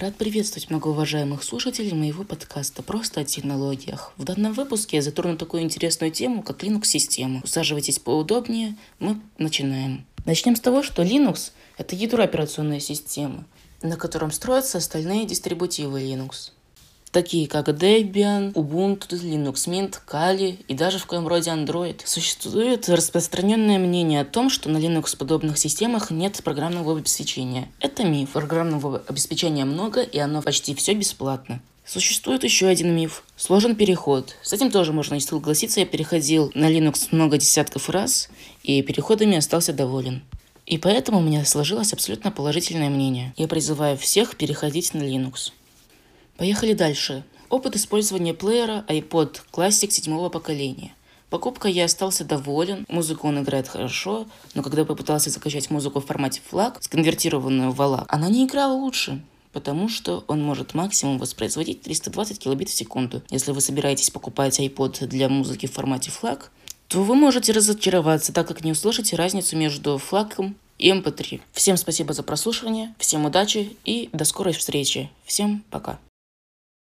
Рад приветствовать многоуважаемых слушателей моего подкаста «Просто о технологиях». В данном выпуске я затрону такую интересную тему, как Linux-система. Усаживайтесь поудобнее, мы начинаем. Начнем с того, что Linux — это ядро операционной системы, на котором строятся остальные дистрибутивы Linux такие как Debian, Ubuntu, Linux Mint, Kali и даже в коем роде Android. Существует распространенное мнение о том, что на Linux подобных системах нет программного обеспечения. Это миф. Программного обеспечения много, и оно почти все бесплатно. Существует еще один миф. Сложен переход. С этим тоже можно не согласиться. Я переходил на Linux много десятков раз, и переходами остался доволен. И поэтому у меня сложилось абсолютно положительное мнение. Я призываю всех переходить на Linux. Поехали дальше. Опыт использования плеера iPod Classic седьмого поколения. Покупка я остался доволен, музыку он играет хорошо, но когда попытался закачать музыку в формате FLAC, сконвертированную в ALAC, она не играла лучше потому что он может максимум воспроизводить 320 килобит в секунду. Если вы собираетесь покупать iPod для музыки в формате FLAC, то вы можете разочароваться, так как не услышите разницу между флагом и MP3. Всем спасибо за прослушивание, всем удачи и до скорой встречи. Всем пока.